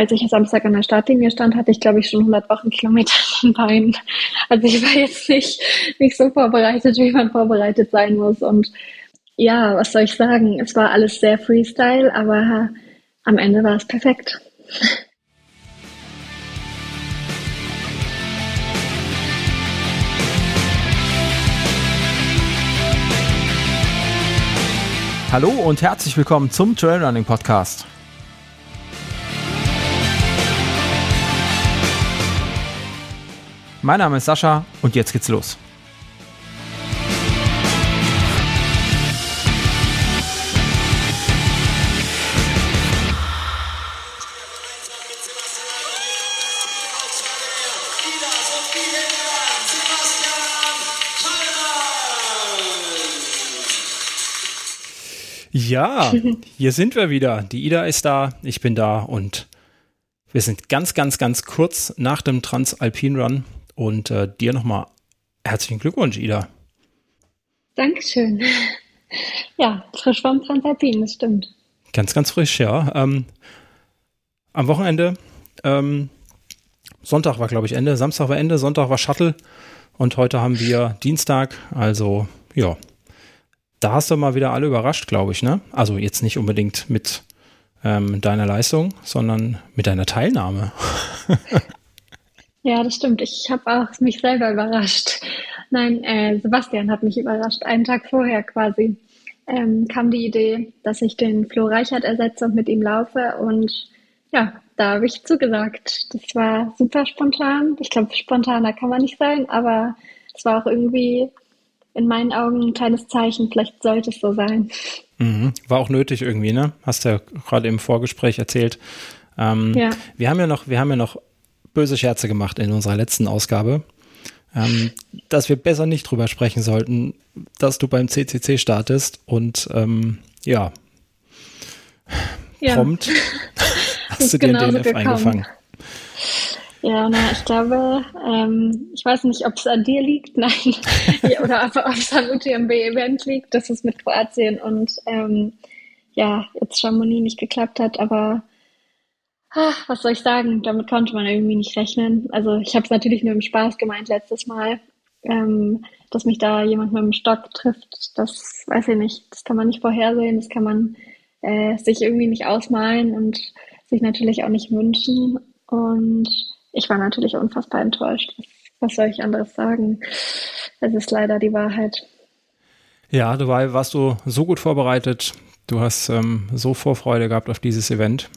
Als ich Samstag an der Startlinie stand, hatte ich, glaube ich, schon 100 Wochenkilometer in den Beinen. Also ich war jetzt nicht, nicht so vorbereitet, wie man vorbereitet sein muss. Und ja, was soll ich sagen? Es war alles sehr Freestyle, aber am Ende war es perfekt. Hallo und herzlich willkommen zum Trailrunning Podcast. Mein Name ist Sascha und jetzt geht's los. Ja, hier sind wir wieder. Die Ida ist da, ich bin da und wir sind ganz, ganz, ganz kurz nach dem Transalpin Run und äh, dir nochmal herzlichen Glückwunsch, Ida. Dankeschön. Ja, frisch vom Transalpin, das stimmt. Ganz, ganz frisch, ja. Ähm, am Wochenende, ähm, Sonntag war, glaube ich, Ende, Samstag war Ende, Sonntag war Shuttle und heute haben wir Dienstag, also ja, da hast du mal wieder alle überrascht, glaube ich, ne? Also jetzt nicht unbedingt mit ähm, deiner Leistung, sondern mit deiner Teilnahme. Ja, das stimmt. Ich habe auch mich selber überrascht. Nein, äh, Sebastian hat mich überrascht. Einen Tag vorher quasi ähm, kam die Idee, dass ich den Flo Reichert ersetze und mit ihm laufe. Und ja, da habe ich zugesagt. Das war super spontan. Ich glaube, spontaner kann man nicht sein, aber es war auch irgendwie in meinen Augen ein kleines Zeichen. Vielleicht sollte es so sein. Mhm. War auch nötig irgendwie, ne? Hast du ja gerade im Vorgespräch erzählt. Ähm, ja. Wir haben ja noch, wir haben ja noch böse Scherze gemacht in unserer letzten Ausgabe, ähm, dass wir besser nicht drüber sprechen sollten, dass du beim CCC startest und ähm, ja, ja. prompt hast du dir den DNF gekommen. eingefangen. Ja, na, ich glaube, ähm, ich weiß nicht, ob es an dir liegt, nein, oder ob es am UTMB-Event liegt, dass es mit Kroatien und ähm, ja, jetzt Chamonix nicht geklappt hat, aber ach, was soll ich sagen, damit konnte man irgendwie nicht rechnen. Also ich habe es natürlich nur im Spaß gemeint letztes Mal, ähm, dass mich da jemand mit dem Stock trifft, das weiß ich nicht, das kann man nicht vorhersehen, das kann man äh, sich irgendwie nicht ausmalen und sich natürlich auch nicht wünschen und ich war natürlich unfassbar enttäuscht. Was soll ich anderes sagen? Es ist leider die Wahrheit. Ja, dabei warst du so gut vorbereitet. Du hast ähm, so Vorfreude gehabt auf dieses Event.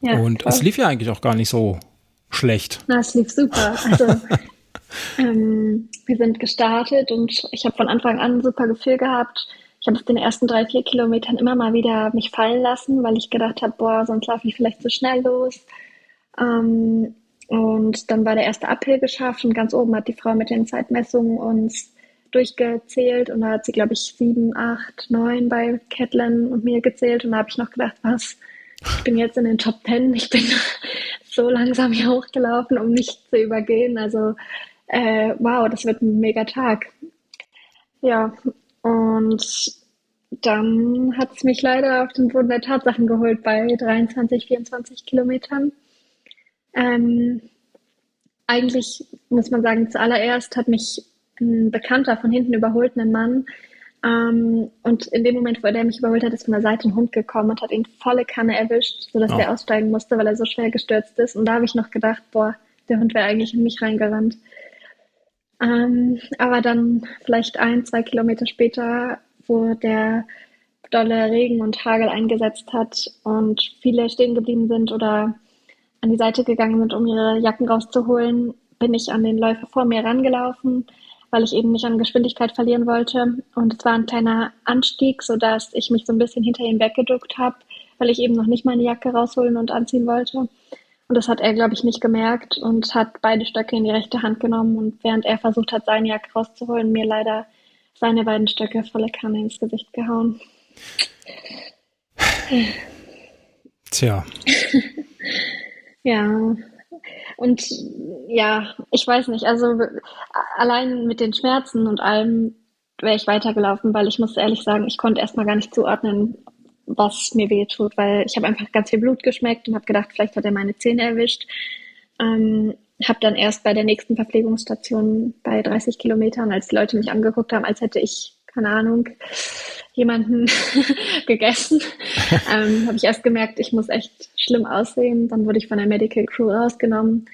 Ja, und voll. es lief ja eigentlich auch gar nicht so schlecht. Na, es lief super. Also, ähm, wir sind gestartet und ich habe von Anfang an ein super Gefühl gehabt. Ich habe auf den ersten drei, vier Kilometern immer mal wieder mich fallen lassen, weil ich gedacht habe, boah, sonst laufe ich vielleicht zu schnell los. Ähm, und dann war der erste Uphill geschafft und ganz oben hat die Frau mit den Zeitmessungen uns durchgezählt und da hat sie, glaube ich, sieben, acht, neun bei Catlin und mir gezählt und da habe ich noch gedacht, was, ich bin jetzt in den Top Ten, ich bin so langsam hier hochgelaufen, um nicht zu übergehen. Also äh, wow, das wird ein mega Tag. Ja, und dann hat es mich leider auf den Boden der Tatsachen geholt bei 23, 24 Kilometern. Ähm, eigentlich muss man sagen, zuallererst hat mich ein Bekannter von hinten überholt, ein Mann. Ähm, und in dem Moment, wo er mich überholt hat, ist von der Seite ein Hund gekommen und hat ihn volle Kanne erwischt, sodass oh. er aussteigen musste, weil er so schwer gestürzt ist. Und da habe ich noch gedacht, boah, der Hund wäre eigentlich in mich reingerannt. Ähm, aber dann vielleicht ein, zwei Kilometer später, wo der dolle Regen und Hagel eingesetzt hat und viele stehen geblieben sind oder an die Seite gegangen sind, um ihre Jacken rauszuholen, bin ich an den Läufer vor mir rangelaufen, weil ich eben nicht an Geschwindigkeit verlieren wollte. Und es war ein kleiner Anstieg, sodass ich mich so ein bisschen hinter ihm weggeduckt habe, weil ich eben noch nicht meine Jacke rausholen und anziehen wollte. Und das hat er, glaube ich, nicht gemerkt und hat beide Stöcke in die rechte Hand genommen. Und während er versucht hat, seine Jacke rauszuholen, mir leider seine beiden Stöcke volle Kanne ins Gesicht gehauen. Tja. ja. Und ja, ich weiß nicht, also allein mit den Schmerzen und allem wäre ich weitergelaufen, weil ich muss ehrlich sagen, ich konnte erstmal gar nicht zuordnen, was mir weh tut, weil ich habe einfach ganz viel Blut geschmeckt und habe gedacht, vielleicht hat er meine Zähne erwischt. Ähm, habe dann erst bei der nächsten Verpflegungsstation bei 30 Kilometern, als die Leute mich angeguckt haben, als hätte ich, keine Ahnung, jemanden gegessen, ähm, habe ich erst gemerkt, ich muss echt schlimm aussehen. Dann wurde ich von der Medical Crew rausgenommen,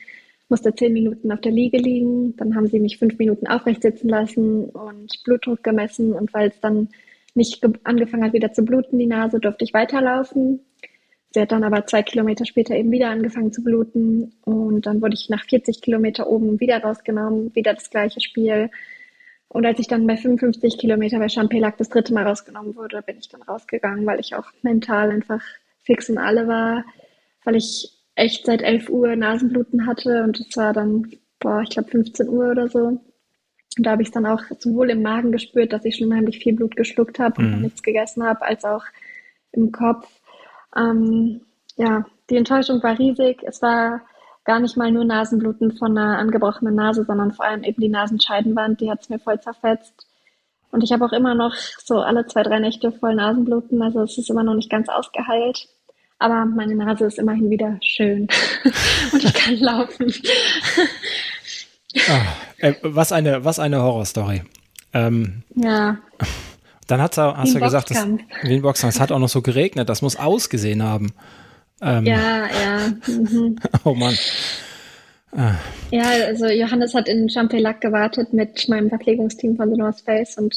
musste zehn Minuten auf der Liege liegen. Dann haben sie mich fünf Minuten aufrecht sitzen lassen und Blutdruck gemessen. Und weil es dann nicht angefangen hat, wieder zu bluten, die Nase, durfte ich weiterlaufen. Sie hat dann aber zwei Kilometer später eben wieder angefangen zu bluten und dann wurde ich nach 40 Kilometer oben wieder rausgenommen, wieder das gleiche Spiel. Und als ich dann bei 55 Kilometer bei Champelac das dritte Mal rausgenommen wurde, bin ich dann rausgegangen, weil ich auch mental einfach fix und alle war, weil ich echt seit 11 Uhr Nasenbluten hatte und es war dann, boah, ich glaube 15 Uhr oder so. Und da habe ich dann auch sowohl im Magen gespürt, dass ich schon unheimlich viel Blut geschluckt habe und mhm. nichts gegessen habe, als auch im Kopf. Ähm, ja, die Enttäuschung war riesig. Es war gar nicht mal nur Nasenbluten von einer angebrochenen Nase, sondern vor allem eben die Nasenscheidenwand, die hat es mir voll zerfetzt. Und ich habe auch immer noch so alle zwei, drei Nächte voll Nasenbluten, also es ist immer noch nicht ganz ausgeheilt. Aber meine Nase ist immerhin wieder schön und ich kann laufen. Ah, äh, was eine, was eine Horrorstory. Ähm, ja. Dann hat's, hast du ja gesagt, dass, wie ein Boxkampf. Es hat auch noch so geregnet. Das muss ausgesehen haben. Ähm, ja, ja. Mhm. oh Mann. Ah. Ja, also Johannes hat in Champelac gewartet mit meinem Verpflegungsteam von The North Face und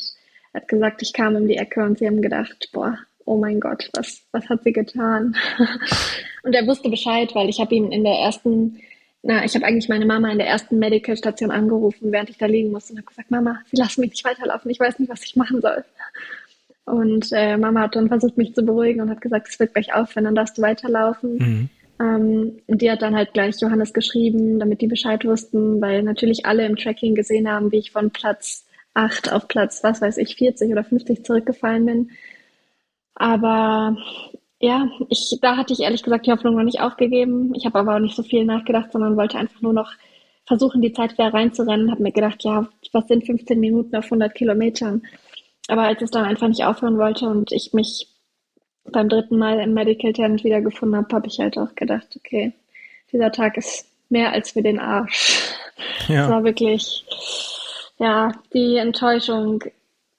hat gesagt, ich kam um die Ecke und sie haben gedacht, boah, oh mein Gott, was, was hat sie getan? und er wusste Bescheid, weil ich habe ihm in der ersten na, ich habe eigentlich meine Mama in der ersten Medical-Station angerufen, während ich da liegen musste und habe gesagt, Mama, sie lassen mich nicht weiterlaufen, ich weiß nicht, was ich machen soll. Und äh, Mama hat dann versucht, mich zu beruhigen und hat gesagt, es wird gleich aufhören, dann darfst du weiterlaufen. Mhm. Ähm, und die hat dann halt gleich Johannes geschrieben, damit die Bescheid wussten, weil natürlich alle im Tracking gesehen haben, wie ich von Platz 8 auf Platz, was weiß ich, 40 oder 50 zurückgefallen bin. Aber ja, ich, da hatte ich ehrlich gesagt die Hoffnung noch nicht aufgegeben. Ich habe aber auch nicht so viel nachgedacht, sondern wollte einfach nur noch versuchen, die Zeit wieder reinzurennen. Habe mir gedacht, ja, was sind 15 Minuten auf 100 Kilometern? Aber als es dann einfach nicht aufhören wollte und ich mich beim dritten Mal im Medical Tent wiedergefunden habe, habe ich halt auch gedacht, okay, dieser Tag ist mehr als für den Arsch. Ja. Es war wirklich, ja, die Enttäuschung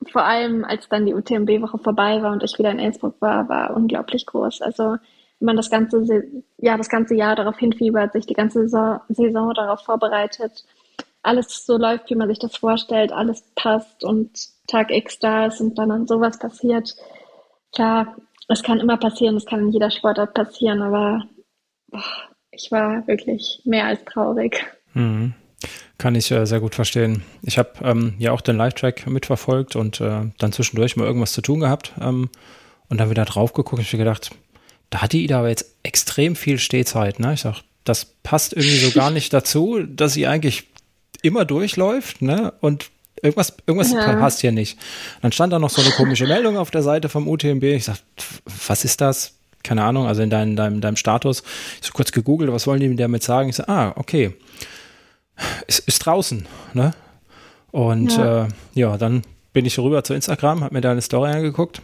vor allem als dann die UTMB-Woche vorbei war und ich wieder in Innsbruck war, war unglaublich groß. Also wenn man das ganze, ja, das ganze Jahr darauf hinfiebert, sich die ganze Saison, Saison darauf vorbereitet, alles so läuft, wie man sich das vorstellt, alles passt und Tag X da ist und dann sowas passiert. Klar, es kann immer passieren, es kann in jeder Sportart passieren, aber boah, ich war wirklich mehr als traurig. Mhm. Kann ich äh, sehr gut verstehen. Ich habe ähm, ja auch den Live-Track mitverfolgt und äh, dann zwischendurch mal irgendwas zu tun gehabt ähm, und dann wieder drauf geguckt und ich mir gedacht, da hat die Ida aber jetzt extrem viel Stehzeit. Ne? Ich sag, das passt irgendwie so gar nicht dazu, dass sie eigentlich immer durchläuft ne? und irgendwas, irgendwas ja. passt hier nicht. Dann stand da noch so eine komische Meldung auf der Seite vom UTMB. Ich sag, was ist das? Keine Ahnung, also in deinem, deinem, deinem Status. Ich so kurz gegoogelt, was wollen die damit sagen? Ich so, ah, okay ist, ist draußen. Ne? Und ja. Äh, ja, dann bin ich rüber zu Instagram, habe mir da eine Story angeguckt.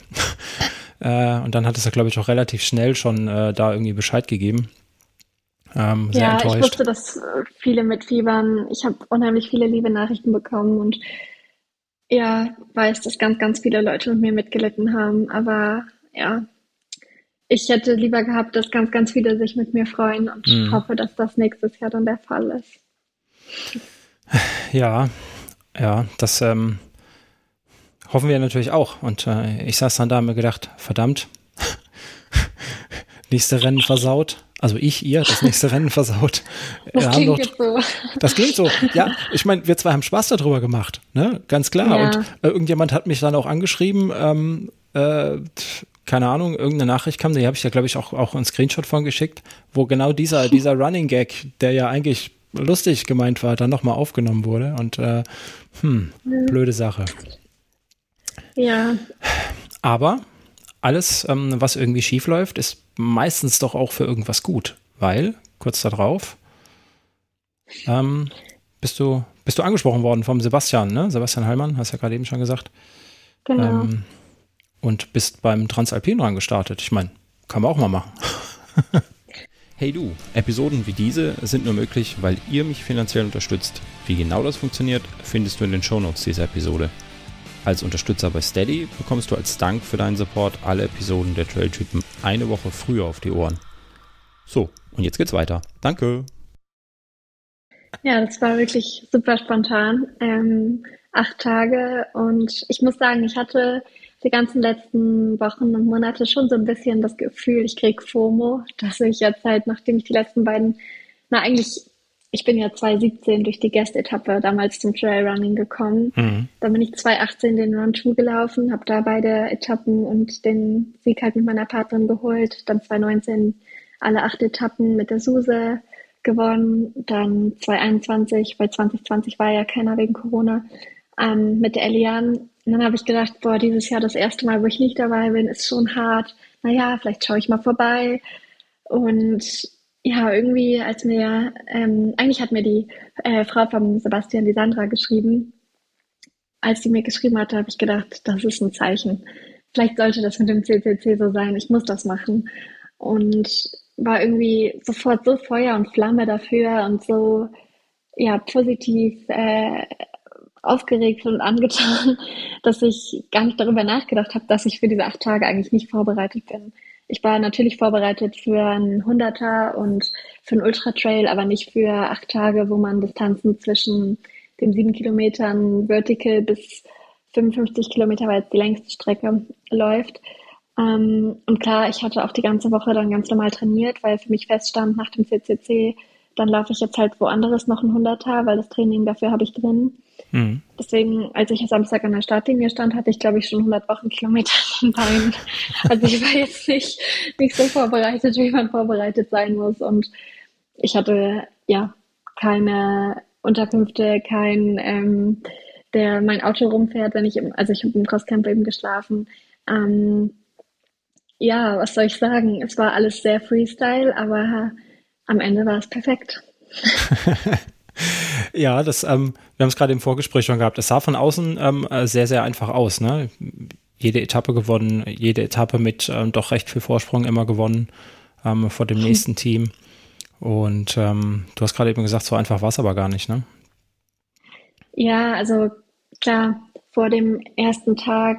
äh, und dann hat es ja, glaube ich, auch relativ schnell schon äh, da irgendwie Bescheid gegeben. Ähm, ja, enttäuscht. ich wusste, dass äh, viele mitfiebern. Ich habe unheimlich viele liebe Nachrichten bekommen und ja, weiß, dass ganz, ganz viele Leute mit mir mitgelitten haben. Aber ja, ich hätte lieber gehabt, dass ganz, ganz viele sich mit mir freuen und mhm. hoffe, dass das nächstes Jahr dann der Fall ist. Ja, ja, das ähm, hoffen wir natürlich auch. Und äh, ich saß dann da und mir gedacht, verdammt, nächste Rennen versaut. Also ich, ihr, das nächste Rennen versaut. Das klingt doch, so. Das klingt so. Ja, ich meine, wir zwei haben Spaß darüber gemacht, ne? Ganz klar. Ja. Und äh, irgendjemand hat mich dann auch angeschrieben, ähm, äh, keine Ahnung, irgendeine Nachricht kam, die habe ich ja, glaube ich, auch, auch einen Screenshot von geschickt, wo genau dieser, dieser Running Gag, der ja eigentlich lustig gemeint war, dann nochmal aufgenommen wurde. Und äh, hm, blöde Sache. Ja. Aber alles, ähm, was irgendwie schief läuft, ist meistens doch auch für irgendwas gut, weil kurz darauf ähm, bist du bist du angesprochen worden vom Sebastian, ne? Sebastian Heilmann, hast ja gerade eben schon gesagt. Genau. Ähm, und bist beim Transalpin gestartet. Ich meine, kann man auch mal machen. hey du, Episoden wie diese sind nur möglich, weil ihr mich finanziell unterstützt. Wie genau das funktioniert, findest du in den Shownotes dieser Episode. Als Unterstützer bei Steady bekommst du als Dank für deinen Support alle Episoden der Trailtypen eine Woche früher auf die Ohren. So, und jetzt geht's weiter. Danke. Ja, das war wirklich super spontan. Ähm, acht Tage und ich muss sagen, ich hatte die ganzen letzten Wochen und Monate schon so ein bisschen das Gefühl, ich krieg FOMO, dass ich jetzt halt, nachdem ich die letzten beiden, na eigentlich, ich bin ja 2017 durch die Guest-Etappe damals zum Trailrunning gekommen. Mhm. Dann bin ich 2018 den Run 2 gelaufen, habe da beide Etappen und den Sieg halt mit meiner Partnerin geholt. Dann 2019 alle acht Etappen mit der Suse gewonnen. Dann 2021, bei 2020 war ja keiner wegen Corona, ähm, mit der Elian. Und dann habe ich gedacht, boah, dieses Jahr das erste Mal, wo ich nicht dabei bin, ist schon hart. Naja, vielleicht schaue ich mal vorbei. Und ja, irgendwie, als mir, ähm, eigentlich hat mir die äh, Frau von Sebastian, die Sandra, geschrieben. Als sie mir geschrieben hatte, habe ich gedacht, das ist ein Zeichen. Vielleicht sollte das mit dem CCC so sein. Ich muss das machen. Und war irgendwie sofort so Feuer und Flamme dafür und so ja positiv äh, aufgeregt und angetan, dass ich gar nicht darüber nachgedacht habe, dass ich für diese acht Tage eigentlich nicht vorbereitet bin. Ich war natürlich vorbereitet für einen Hunderter und für einen Ultra-Trail, aber nicht für acht Tage, wo man Distanzen zwischen den sieben Kilometern Vertical bis 55 Kilometer, weil es die längste Strecke läuft. Ähm, und klar, ich hatte auch die ganze Woche dann ganz normal trainiert, weil für mich feststand nach dem CCC, dann laufe ich jetzt halt woanders noch ein Hunderter, weil das Training dafür habe ich drin. Mhm. Deswegen, als ich Samstag an der Startlinie stand, hatte ich, glaube ich, schon 100 Wochenkilometer in den Beinen. Also ich war jetzt nicht, nicht so vorbereitet, wie man vorbereitet sein muss. Und ich hatte, ja, keine Unterkünfte, kein, ähm, der mein Auto rumfährt, wenn ich, im, also ich habe im Crosscamp eben geschlafen. Ähm, ja, was soll ich sagen? Es war alles sehr Freestyle, aber am Ende war es perfekt. ja, das, ähm, wir haben es gerade im Vorgespräch schon gehabt. Es sah von außen ähm, äh, sehr, sehr einfach aus. Ne? Jede Etappe gewonnen, jede Etappe mit ähm, doch recht viel Vorsprung immer gewonnen ähm, vor dem nächsten Team. Und ähm, du hast gerade eben gesagt, so einfach war es aber gar nicht, ne? Ja, also klar, vor dem ersten Tag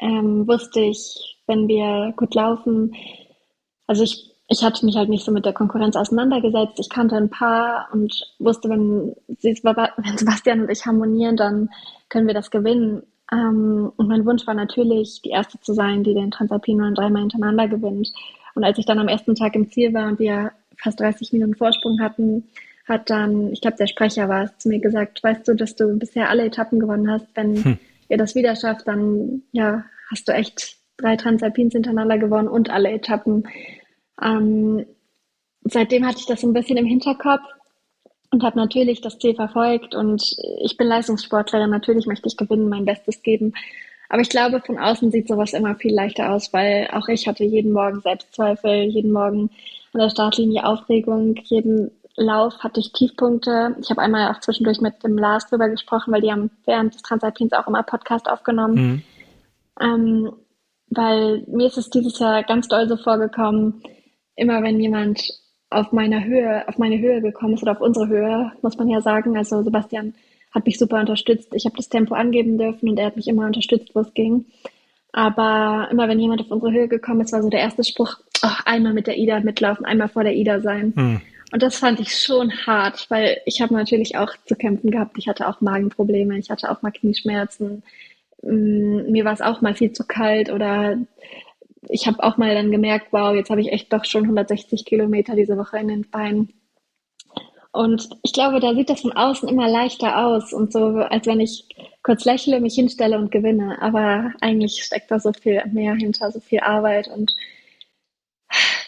ähm, wusste ich, wenn wir gut laufen, also ich ich hatte mich halt nicht so mit der Konkurrenz auseinandergesetzt. Ich kannte ein paar und wusste, wenn, wenn Sebastian und ich harmonieren, dann können wir das gewinnen. Ähm, und mein Wunsch war natürlich, die Erste zu sein, die den Transalpinen dreimal hintereinander gewinnt. Und als ich dann am ersten Tag im Ziel war und wir fast 30 Minuten Vorsprung hatten, hat dann, ich glaube, der Sprecher war es, zu mir gesagt, weißt du, dass du bisher alle Etappen gewonnen hast. Wenn hm. ihr das wieder schafft, dann ja, hast du echt drei Transalpins hintereinander gewonnen und alle Etappen. Ähm, seitdem hatte ich das so ein bisschen im Hinterkopf und habe natürlich das Ziel verfolgt und ich bin Leistungssportlerin, natürlich möchte ich gewinnen, mein Bestes geben. Aber ich glaube, von außen sieht sowas immer viel leichter aus, weil auch ich hatte jeden Morgen Selbstzweifel, jeden Morgen an der Startlinie Aufregung, jeden Lauf hatte ich Tiefpunkte. Ich habe einmal auch zwischendurch mit dem Lars drüber gesprochen, weil die haben während des Transalpins auch immer Podcast aufgenommen. Mhm. Ähm, weil mir ist es dieses Jahr ganz doll so vorgekommen, immer wenn jemand auf meiner Höhe, auf meine Höhe gekommen ist oder auf unsere Höhe, muss man ja sagen. Also Sebastian hat mich super unterstützt. Ich habe das Tempo angeben dürfen und er hat mich immer unterstützt, wo es ging. Aber immer wenn jemand auf unsere Höhe gekommen ist, war so der erste Spruch, oh, einmal mit der Ida mitlaufen, einmal vor der Ida sein. Hm. Und das fand ich schon hart, weil ich habe natürlich auch zu kämpfen gehabt. Ich hatte auch Magenprobleme, ich hatte auch mal Knieschmerzen. Mm, mir war es auch mal viel zu kalt oder ich habe auch mal dann gemerkt, wow, jetzt habe ich echt doch schon 160 Kilometer diese Woche in den Beinen. Und ich glaube, da sieht das von außen immer leichter aus und so, als wenn ich kurz lächle, mich hinstelle und gewinne. Aber eigentlich steckt da so viel mehr hinter, so viel Arbeit und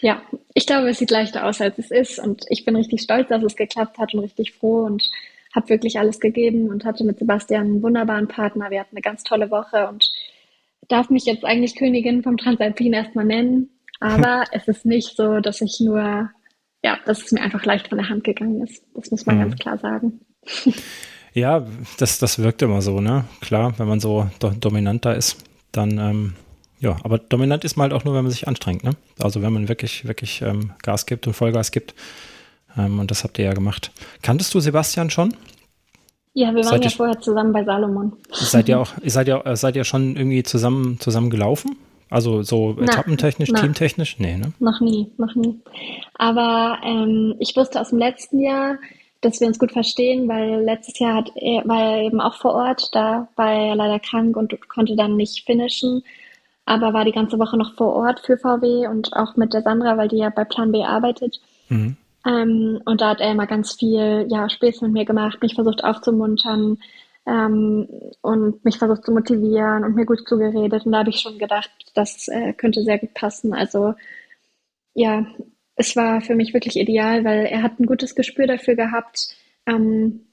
ja, ich glaube, es sieht leichter aus, als es ist. Und ich bin richtig stolz, dass es geklappt hat und richtig froh und habe wirklich alles gegeben und hatte mit Sebastian einen wunderbaren Partner. Wir hatten eine ganz tolle Woche und darf mich jetzt eigentlich Königin vom Transalpin erstmal nennen, aber es ist nicht so, dass ich nur, ja, dass es mir einfach leicht von der Hand gegangen ist. Das muss man mhm. ganz klar sagen. Ja, das, das wirkt immer so, ne? Klar, wenn man so do dominant da ist, dann, ähm, ja, aber dominant ist man halt auch nur, wenn man sich anstrengt, ne? Also wenn man wirklich, wirklich ähm, Gas gibt und Vollgas gibt. Ähm, und das habt ihr ja gemacht. Kanntest du Sebastian schon? Ja, wir waren seid ja vorher zusammen bei Salomon. Seid ihr auch, seid ihr, seid ihr schon irgendwie zusammen, zusammen gelaufen? Also so na, etappentechnisch, na, teamtechnisch? Nee, ne? Noch nie, noch nie. Aber ähm, ich wusste aus dem letzten Jahr, dass wir uns gut verstehen, weil letztes Jahr hat er, war er eben auch vor Ort, da war er leider krank und konnte dann nicht finishen, aber war die ganze Woche noch vor Ort für VW und auch mit der Sandra, weil die ja bei Plan B arbeitet. Mhm. Ähm, und da hat er immer ganz viel ja, Späße mit mir gemacht, mich versucht aufzumuntern ähm, und mich versucht zu motivieren und mir gut zugeredet. Und da habe ich schon gedacht, das äh, könnte sehr gut passen. Also ja, es war für mich wirklich ideal, weil er hat ein gutes Gespür dafür gehabt, ähm,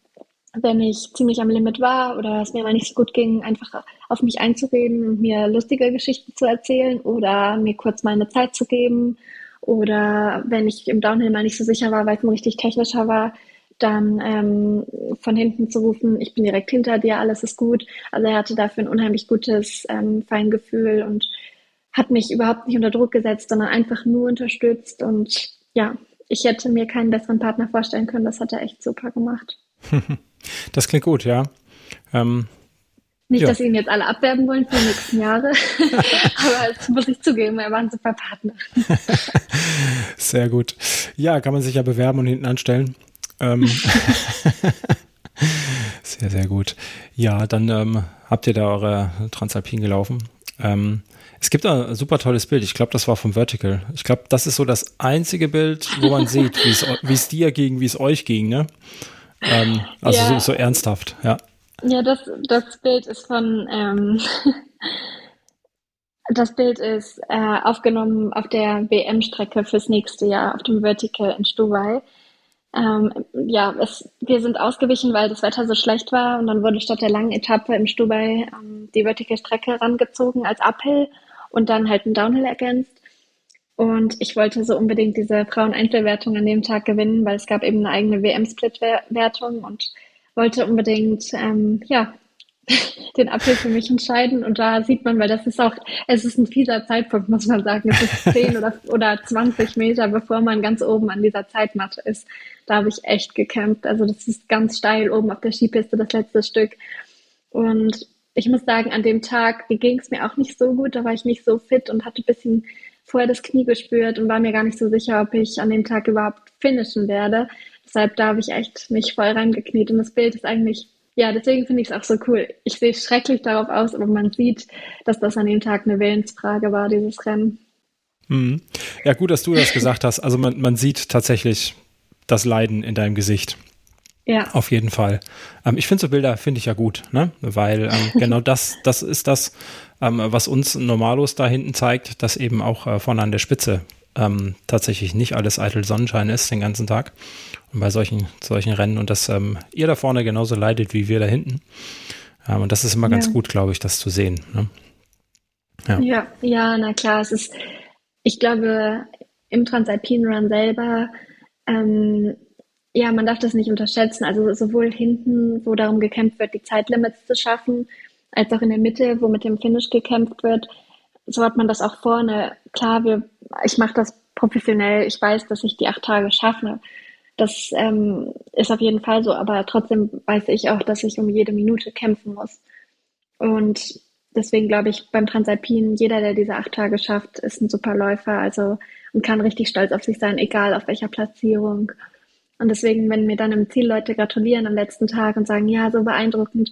wenn ich ziemlich am Limit war oder es mir mal nicht so gut ging, einfach auf mich einzureden und mir lustige Geschichten zu erzählen oder mir kurz mal eine Zeit zu geben. Oder wenn ich im Downhill mal nicht so sicher war, weil es ein richtig technischer war, dann ähm, von hinten zu rufen, ich bin direkt hinter dir, alles ist gut. Also er hatte dafür ein unheimlich gutes ähm, Feingefühl und hat mich überhaupt nicht unter Druck gesetzt, sondern einfach nur unterstützt. Und ja, ich hätte mir keinen besseren Partner vorstellen können. Das hat er echt super gemacht. Das klingt gut, ja. Ähm, nicht, ja. dass sie ihn jetzt alle abwerben wollen für die nächsten Jahre, aber das muss ich zugeben, er war ein super Partner. Sehr gut. Ja, kann man sich ja bewerben und hinten anstellen. Ähm, sehr, sehr gut. Ja, dann ähm, habt ihr da eure Transalpin gelaufen. Ähm, es gibt ein super tolles Bild. Ich glaube, das war vom Vertical. Ich glaube, das ist so das einzige Bild, wo man sieht, wie es dir ging, wie es euch ging. Ne? Ähm, also ja. so, so, ernsthaft, ja. Ja, das, das Bild ist von, ähm, das Bild ist äh, aufgenommen auf der WM-Strecke fürs nächste Jahr auf dem Vertical in Stubai. Ähm, ja, es, wir sind ausgewichen, weil das Wetter so schlecht war und dann wurde statt der langen Etappe im Stubai ähm, die Vertical-Strecke rangezogen als Uphill und dann halt ein Downhill ergänzt. Und ich wollte so unbedingt diese Frauen-Einzelwertung an dem Tag gewinnen, weil es gab eben eine eigene WM-Split-Wertung und wollte unbedingt, ähm, ja, den Apfel für mich entscheiden. Und da sieht man, weil das ist auch, es ist ein fieser Zeitpunkt, muss man sagen. Es ist 10 oder, oder 20 Meter, bevor man ganz oben an dieser Zeitmatte ist. Da habe ich echt gekämpft. Also das ist ganz steil oben auf der Skipiste, das letzte Stück. Und ich muss sagen, an dem Tag, ging es mir auch nicht so gut. Da war ich nicht so fit und hatte ein bisschen vorher das Knie gespürt und war mir gar nicht so sicher, ob ich an dem Tag überhaupt finishen werde. Deshalb da habe ich echt mich voll reingekniet und das Bild ist eigentlich, ja, deswegen finde ich es auch so cool. Ich sehe schrecklich darauf aus, aber man sieht, dass das an dem Tag eine Willensfrage war, dieses Rennen. Mhm. Ja, gut, dass du das gesagt hast. Also man, man sieht tatsächlich das Leiden in deinem Gesicht. Ja. Auf jeden Fall. Ähm, ich finde so Bilder, finde ich ja gut, ne? Weil ähm, genau das, das ist das, ähm, was uns Normalos da hinten zeigt, dass eben auch äh, vorne an der Spitze ähm, tatsächlich nicht alles eitel Sonnenschein ist den ganzen Tag. Und bei solchen, solchen Rennen und dass ähm, ihr da vorne genauso leidet wie wir da hinten. Ähm, und das ist immer ja. ganz gut, glaube ich, das zu sehen. Ne? Ja. ja, ja, na klar. Es ist, ich glaube, im Transalpine Run selber ähm, ja, man darf das nicht unterschätzen. Also sowohl hinten, wo darum gekämpft wird, die Zeitlimits zu schaffen, als auch in der Mitte, wo mit dem Finish gekämpft wird. So hat man das auch vorne. Klar, wir, ich mache das professionell. Ich weiß, dass ich die acht Tage schaffe. Das ähm, ist auf jeden Fall so, aber trotzdem weiß ich auch, dass ich um jede Minute kämpfen muss. Und deswegen glaube ich, beim Transalpin, jeder, der diese acht Tage schafft, ist ein super Läufer, also und kann richtig stolz auf sich sein, egal auf welcher Platzierung. Und deswegen, wenn mir dann im Ziel Leute gratulieren am letzten Tag und sagen, ja, so beeindruckend,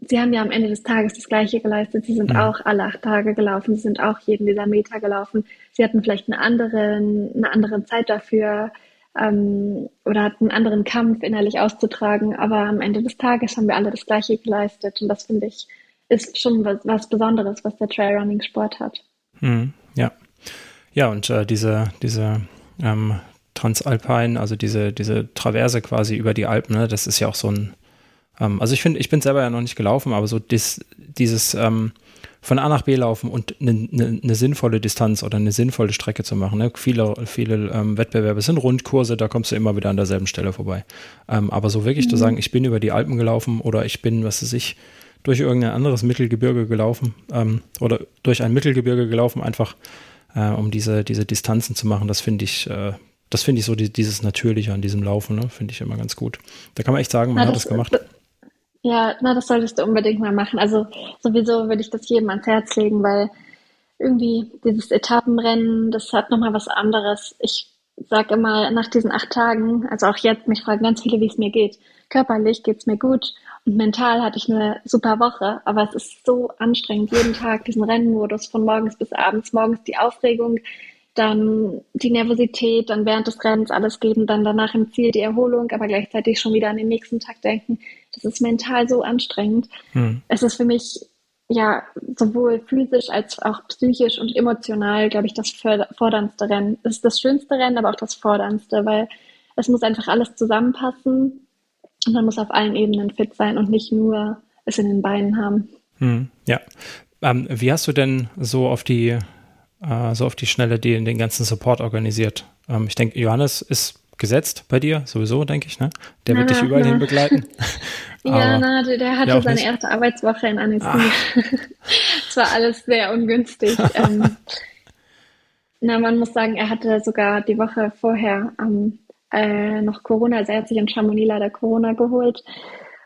sie haben ja am Ende des Tages das Gleiche geleistet. Sie sind ja. auch alle acht Tage gelaufen. Sie sind auch jeden dieser Meter gelaufen. Sie hatten vielleicht eine andere, eine andere Zeit dafür ähm, oder hatten einen anderen Kampf innerlich auszutragen. Aber am Ende des Tages haben wir alle das Gleiche geleistet. Und das finde ich ist schon was, was Besonderes, was der Trailrunning-Sport hat. Hm, ja. Ja, und äh, diese, diese ähm, Transalpine, also diese, diese Traverse quasi über die Alpen, ne, das ist ja auch so ein, ähm, also ich finde, ich bin selber ja noch nicht gelaufen, aber so dis, dieses ähm, von A nach B laufen und eine, eine, eine sinnvolle Distanz oder eine sinnvolle Strecke zu machen. Ne? Viele, viele ähm, Wettbewerbe sind Rundkurse, da kommst du immer wieder an derselben Stelle vorbei. Ähm, aber so wirklich mhm. zu sagen, ich bin über die Alpen gelaufen oder ich bin, was weiß ich, durch irgendein anderes Mittelgebirge gelaufen ähm, oder durch ein Mittelgebirge gelaufen, einfach äh, um diese, diese Distanzen zu machen, das finde ich, äh, das finde ich so die, dieses Natürliche an diesem Laufen, ne? finde ich immer ganz gut. Da kann man echt sagen, man ja, hat das gemacht. Ja, na, das solltest du unbedingt mal machen. Also sowieso würde ich das jedem ans Herz legen, weil irgendwie dieses Etappenrennen, das hat nochmal was anderes. Ich sage immer nach diesen acht Tagen, also auch jetzt, mich fragen ganz viele, wie es mir geht. Körperlich geht es mir gut und mental hatte ich eine super Woche, aber es ist so anstrengend, jeden Tag diesen Rennmodus von morgens bis abends, morgens die Aufregung, dann die Nervosität, dann während des Rennens alles geben, dann danach im Ziel die Erholung, aber gleichzeitig schon wieder an den nächsten Tag denken. Das ist mental so anstrengend. Hm. Es ist für mich ja sowohl physisch als auch psychisch und emotional, glaube ich, das forderndste Rennen. Es ist das schönste Rennen, aber auch das forderndste, weil es muss einfach alles zusammenpassen und man muss auf allen Ebenen fit sein und nicht nur es in den Beinen haben. Hm. Ja. Ähm, wie hast du denn so auf die äh, so auf die Schnelle den, den ganzen Support organisiert? Ähm, ich denke, Johannes ist gesetzt bei dir, sowieso, denke ich, ne? Der na, wird dich überall na. hin begleiten. ja, na, der, der hatte seine nicht. erste Arbeitswoche in Annecy. Es war alles sehr ungünstig. ähm, na, man muss sagen, er hatte sogar die Woche vorher ähm, äh, noch Corona, also er hat sich in Chamonix leider Corona geholt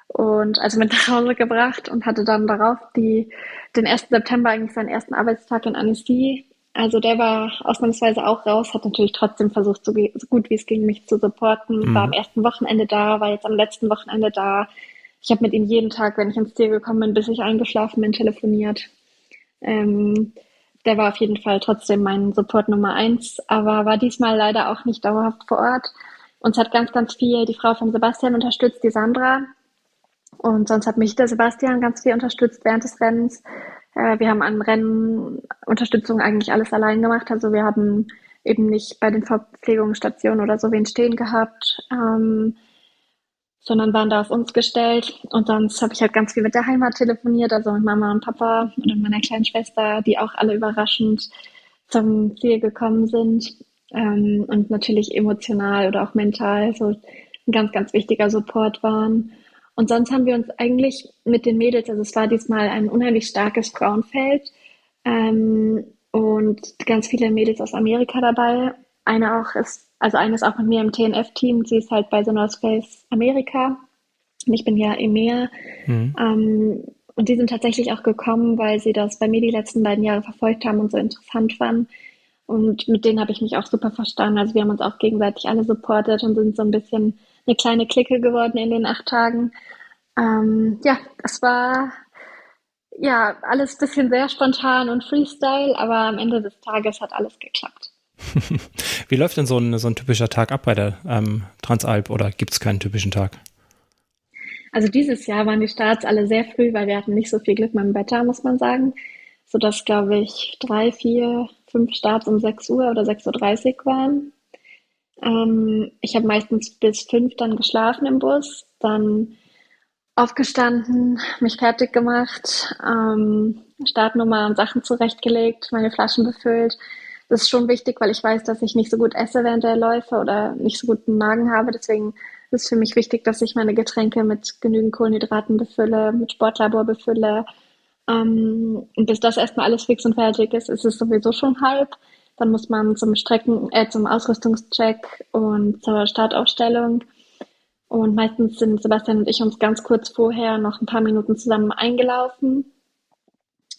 und also mit nach Hause gebracht und hatte dann darauf die, den 1. September eigentlich seinen ersten Arbeitstag in Annecy also der war ausnahmsweise auch raus, hat natürlich trotzdem versucht, so, so gut wie es ging, mich zu supporten. Mhm. War am ersten Wochenende da, war jetzt am letzten Wochenende da. Ich habe mit ihm jeden Tag, wenn ich ins Ziel gekommen bin, bis ich eingeschlafen bin, telefoniert. Ähm, der war auf jeden Fall trotzdem mein Support Nummer eins, aber war diesmal leider auch nicht dauerhaft vor Ort. Uns hat ganz, ganz viel die Frau von Sebastian unterstützt, die Sandra. Und sonst hat mich der Sebastian ganz viel unterstützt während des Rennens. Äh, wir haben an Rennen Unterstützung eigentlich alles allein gemacht. Also wir haben eben nicht bei den Verpflegungsstationen oder so wen stehen gehabt, ähm, sondern waren da auf uns gestellt. Und sonst habe ich halt ganz viel mit der Heimat telefoniert, also mit Mama und Papa und meiner kleinen Schwester, die auch alle überraschend zum Ziel gekommen sind. Ähm, und natürlich emotional oder auch mental so ein ganz, ganz wichtiger Support waren. Und sonst haben wir uns eigentlich mit den Mädels, also es war diesmal ein unheimlich starkes Frauenfeld ähm, und ganz viele Mädels aus Amerika dabei. Eine auch ist, also eine ist auch mit mir im TNF-Team, sie ist halt bei The North Face Amerika und ich bin ja EMEA. Mhm. Ähm, und die sind tatsächlich auch gekommen, weil sie das bei mir die letzten beiden Jahre verfolgt haben und so interessant fanden. Und mit denen habe ich mich auch super verstanden. Also wir haben uns auch gegenseitig alle supportet und sind so ein bisschen eine kleine Clique geworden in den acht Tagen. Ähm, ja, es war ja alles ein bisschen sehr spontan und Freestyle, aber am Ende des Tages hat alles geklappt. Wie läuft denn so ein, so ein typischer Tag ab bei der ähm, Transalp oder gibt es keinen typischen Tag? Also dieses Jahr waren die Starts alle sehr früh, weil wir hatten nicht so viel Glück mit dem Wetter, muss man sagen. Sodass, glaube ich, drei, vier, fünf Starts um 6 Uhr oder 6.30 Uhr waren. Ähm, ich habe meistens bis fünf dann geschlafen im Bus, dann aufgestanden, mich fertig gemacht, ähm, Startnummer und Sachen zurechtgelegt, meine Flaschen befüllt. Das ist schon wichtig, weil ich weiß, dass ich nicht so gut esse während der Läufe oder nicht so guten Magen habe. Deswegen ist es für mich wichtig, dass ich meine Getränke mit genügend Kohlenhydraten befülle, mit Sportlabor befülle. Ähm, und bis das erstmal alles fix und fertig ist, ist es sowieso schon halb. Dann muss man zum Strecken, äh, zum Ausrüstungscheck und zur Startaufstellung. Und meistens sind Sebastian und ich uns ganz kurz vorher noch ein paar Minuten zusammen eingelaufen.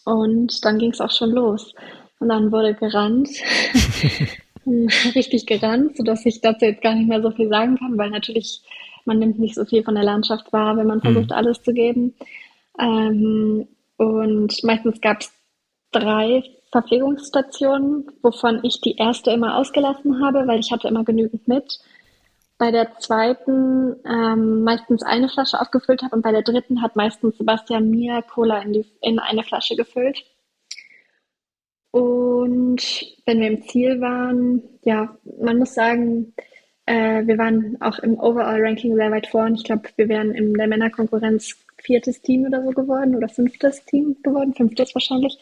Und dann ging es auch schon los. Und dann wurde gerannt. Richtig gerannt, sodass ich dazu jetzt gar nicht mehr so viel sagen kann, weil natürlich man nimmt nicht so viel von der Landschaft wahr, wenn man mhm. versucht, mhm. alles zu geben. Ähm, und meistens gab es drei Verpflegungsstationen, wovon ich die erste immer ausgelassen habe, weil ich hatte immer genügend mit. Bei der zweiten ähm, meistens eine Flasche aufgefüllt habe und bei der dritten hat meistens Sebastian mir Cola in, die, in eine Flasche gefüllt. Und wenn wir im Ziel waren, ja, man muss sagen, äh, wir waren auch im Overall-Ranking sehr weit vorn. Ich glaube, wir wären in der Männerkonkurrenz viertes Team oder so geworden oder fünftes Team geworden, fünftes wahrscheinlich.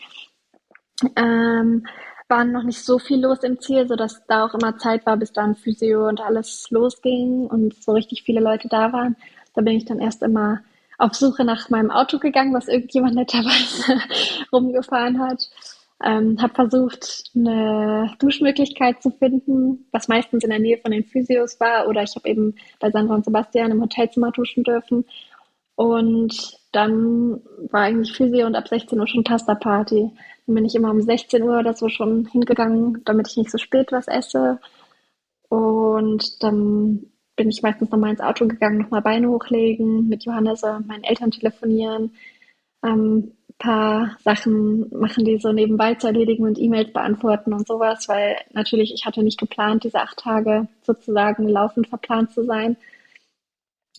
Ähm, waren noch nicht so viel los im Ziel, sodass da auch immer Zeit war, bis dann Physio und alles losging und so richtig viele Leute da waren. Da bin ich dann erst immer auf Suche nach meinem Auto gegangen, was irgendjemand netterweise rumgefahren hat. Ähm, habe versucht, eine Duschmöglichkeit zu finden, was meistens in der Nähe von den Physios war. Oder ich habe eben bei Sandra und Sebastian im Hotelzimmer duschen dürfen. Und dann war eigentlich Physio und ab 16 Uhr schon Tasterparty. Dann bin ich immer um 16 Uhr oder so schon hingegangen, damit ich nicht so spät was esse. Und dann bin ich meistens nochmal ins Auto gegangen, nochmal Beine hochlegen, mit Johannes und meinen Eltern telefonieren, ähm, paar Sachen machen, die so nebenbei zu erledigen und E-Mails beantworten und sowas, weil natürlich ich hatte nicht geplant, diese acht Tage sozusagen laufend verplant zu sein.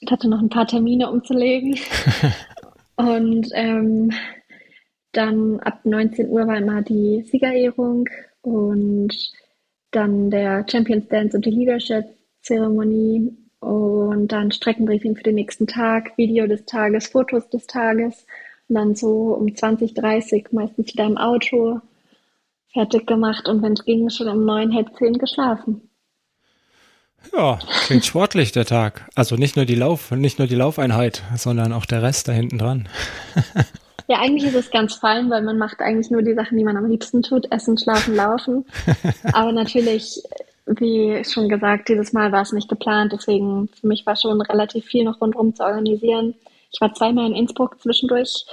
Ich hatte noch ein paar Termine umzulegen. und ähm, dann ab 19 Uhr war immer die Siegerehrung und dann der Champions Dance und die Leadership-Zeremonie und dann Streckenbriefing für den nächsten Tag, Video des Tages, Fotos des Tages und dann so um 20, 30 meistens wieder im Auto fertig gemacht und wenn es ging, schon um neun, halb zehn geschlafen. Ja, klingt sportlich der Tag. Also nicht nur die Lauf, nicht nur die Laufeinheit, sondern auch der Rest da hinten dran. Ja, eigentlich ist es ganz fein, weil man macht eigentlich nur die Sachen, die man am liebsten tut, essen, schlafen, laufen. Aber natürlich, wie schon gesagt, dieses Mal war es nicht geplant, deswegen für mich war schon relativ viel noch rundherum zu organisieren. Ich war zweimal in Innsbruck zwischendurch,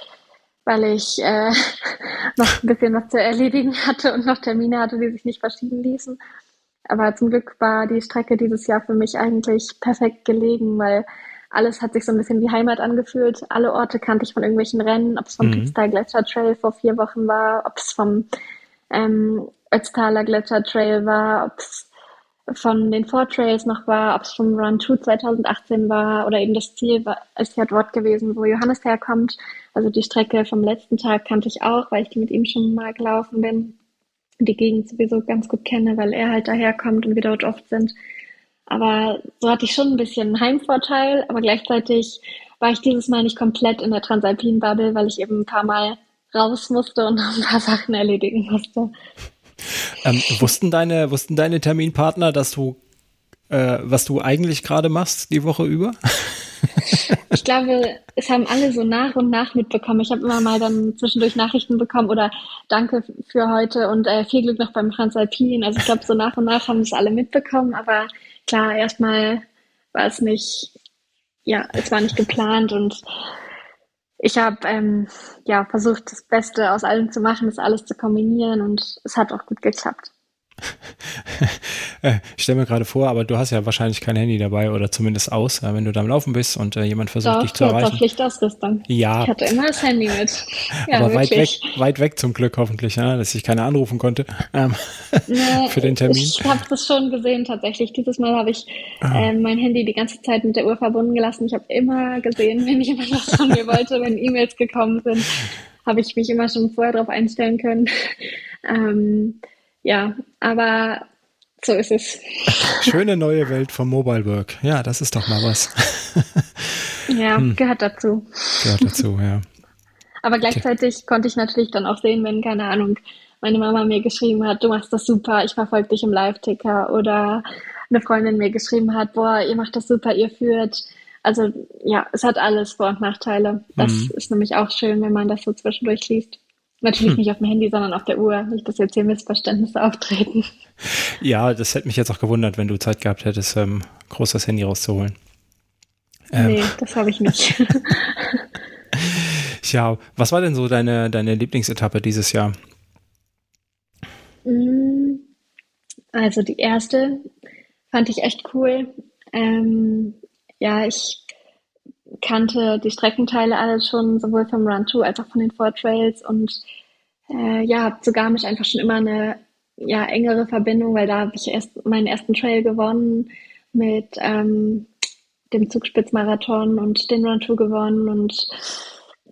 weil ich äh, noch ein bisschen was zu erledigen hatte und noch Termine hatte, die sich nicht verschieben ließen. Aber zum Glück war die Strecke dieses Jahr für mich eigentlich perfekt gelegen, weil alles hat sich so ein bisschen wie Heimat angefühlt. Alle Orte kannte ich von irgendwelchen Rennen, ob es vom mhm. Kitztal Gletscher Trail vor vier Wochen war, ob es vom ähm, Ötztaler Gletscher Trail war, ob es von den Four Trails noch war, ob es vom Run 2 2018 war oder eben das Ziel war, ist ja dort gewesen, wo Johannes herkommt. Also die Strecke vom letzten Tag kannte ich auch, weil ich die mit ihm schon mal gelaufen bin. Die Gegend sowieso ganz gut kenne, weil er halt daherkommt und wir dort oft sind. Aber so hatte ich schon ein bisschen einen Heimvorteil, aber gleichzeitig war ich dieses Mal nicht komplett in der Transalpinen Bubble, weil ich eben ein paar Mal raus musste und ein paar Sachen erledigen musste. Ähm, wussten deine, wussten deine Terminpartner, dass du, äh, was du eigentlich gerade machst die Woche über? Ich glaube, es haben alle so nach und nach mitbekommen. Ich habe immer mal dann zwischendurch Nachrichten bekommen oder Danke für heute und äh, viel Glück noch beim Transalpin. Also ich glaube, so nach und nach haben es alle mitbekommen, aber klar, erstmal war es nicht, ja, es war nicht geplant und ich habe ähm, ja versucht, das Beste aus allem zu machen, das alles zu kombinieren und es hat auch gut geklappt. Äh, ich stelle mir gerade vor, aber du hast ja wahrscheinlich kein Handy dabei oder zumindest aus, äh, wenn du da am Laufen bist und äh, jemand versucht, Doch, dich zu erreichen. Doch, Pflichtausrüstung. Ja. Ich hatte immer das Handy mit. Ja, aber weit weg, weit weg zum Glück hoffentlich, ja, dass ich keiner anrufen konnte ähm, nee, für den Termin. Ich habe das schon gesehen tatsächlich. Dieses Mal habe ich äh, mein Handy die ganze Zeit mit der Uhr verbunden gelassen. Ich habe immer gesehen, wenn jemand was von mir wollte, wenn E-Mails gekommen sind, habe ich mich immer schon vorher darauf einstellen können. ähm, ja, aber so ist es. Schöne neue Welt vom Mobile Work. Ja, das ist doch mal was. ja, hm. gehört dazu. Gehört dazu, ja. Aber gleichzeitig okay. konnte ich natürlich dann auch sehen, wenn, keine Ahnung, meine Mama mir geschrieben hat, du machst das super, ich verfolge dich im Live-Ticker oder eine Freundin mir geschrieben hat, boah, ihr macht das super, ihr führt. Also ja, es hat alles Vor- und Nachteile. Das mhm. ist nämlich auch schön, wenn man das so zwischendurch liest. Natürlich hm. nicht auf dem Handy, sondern auf der Uhr. Nicht, dass jetzt hier Missverständnisse auftreten. Ja, das hätte mich jetzt auch gewundert, wenn du Zeit gehabt hättest, ähm, groß das Handy rauszuholen. Ähm. Nee, das habe ich nicht. ja, was war denn so deine, deine Lieblingsetappe dieses Jahr? Mm, also die erste fand ich echt cool. Ähm, ja, ich kannte die Streckenteile alle schon, sowohl vom Run 2 als auch von den Four Trails. Und äh, ja, habe zu Garmisch einfach schon immer eine ja, engere Verbindung, weil da habe ich erst meinen ersten Trail gewonnen mit ähm, dem Zugspitzmarathon und den Run 2 gewonnen. Und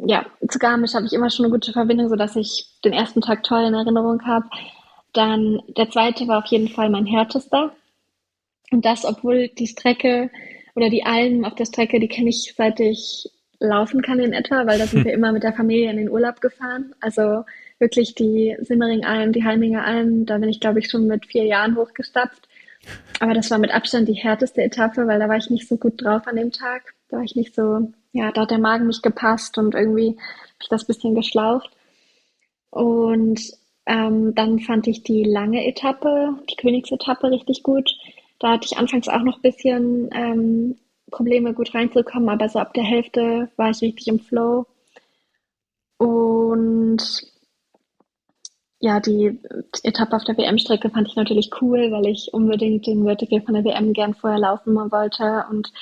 ja, zu Garmisch habe ich immer schon eine gute Verbindung, sodass ich den ersten Tag toll in Erinnerung habe. Dann der zweite war auf jeden Fall mein härtester, Und das, obwohl die Strecke oder die Almen auf der Strecke, die kenne ich seit ich laufen kann in etwa, weil da sind wir immer mit der Familie in den Urlaub gefahren. Also wirklich die Simmering-Alm, die Halminger Alm, da bin ich, glaube ich, schon mit vier Jahren hochgestapft. Aber das war mit Abstand die härteste Etappe, weil da war ich nicht so gut drauf an dem Tag. Da war ich nicht so, ja, da hat der Magen nicht gepasst und irgendwie habe ich das bisschen geschlaucht. Und ähm, dann fand ich die lange Etappe, die Königsetappe richtig gut. Da hatte ich anfangs auch noch ein bisschen ähm, Probleme, gut reinzukommen, aber so ab der Hälfte war ich richtig im Flow. Und ja, die Etappe auf der WM-Strecke fand ich natürlich cool, weil ich unbedingt den Vertical von der WM gern vorher laufen wollte. Und